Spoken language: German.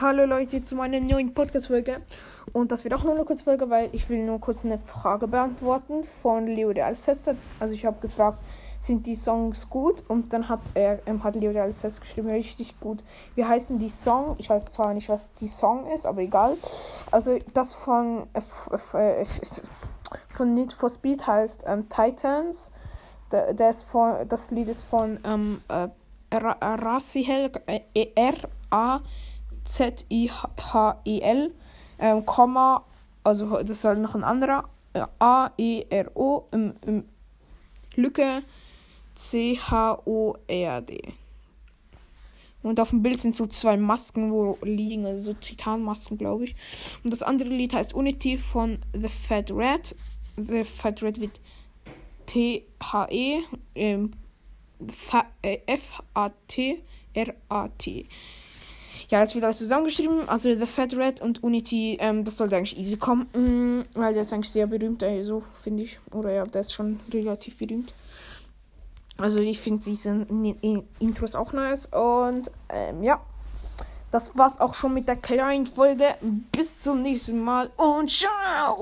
Hallo Leute zu meiner neuen Podcast-Folge. Und das wird auch nur eine kurze Folge, weil ich will nur kurz eine Frage beantworten von Leo Real Sester. Also ich habe gefragt, sind die Songs gut? Und dann hat er, ähm, hat Leo Real Sester geschrieben, richtig gut. Wie heißen die Song? Ich weiß zwar nicht, was die Song ist, aber egal. Also das von, äh, von Need for Speed heißt ähm, Titans. Der, der von, das Lied ist von ähm, äh, Rasihel, äh, R-A Z-I-H-E-L, ähm, Komma, also das ist halt noch ein anderer, äh, A-E-R-O, im, im Lücke, C-H-O-R-D. Und auf dem Bild sind so zwei Masken, wo liegen, also so Titanmasken, glaube ich. Und das andere Lied heißt Unity von The Fat Red. The Fat Red wird T-H-E, ähm, F-A-T-R-A-T ja, jetzt wird alles zusammengeschrieben. Also The Fat Red und Unity, ähm, das sollte eigentlich easy kommen. Mm, weil der ist eigentlich sehr berühmt, also finde ich. Oder ja, der ist schon relativ berühmt. Also ich finde diese Intros auch nice. Und ähm, ja. Das war's auch schon mit der kleinen Folge. Bis zum nächsten Mal und ciao!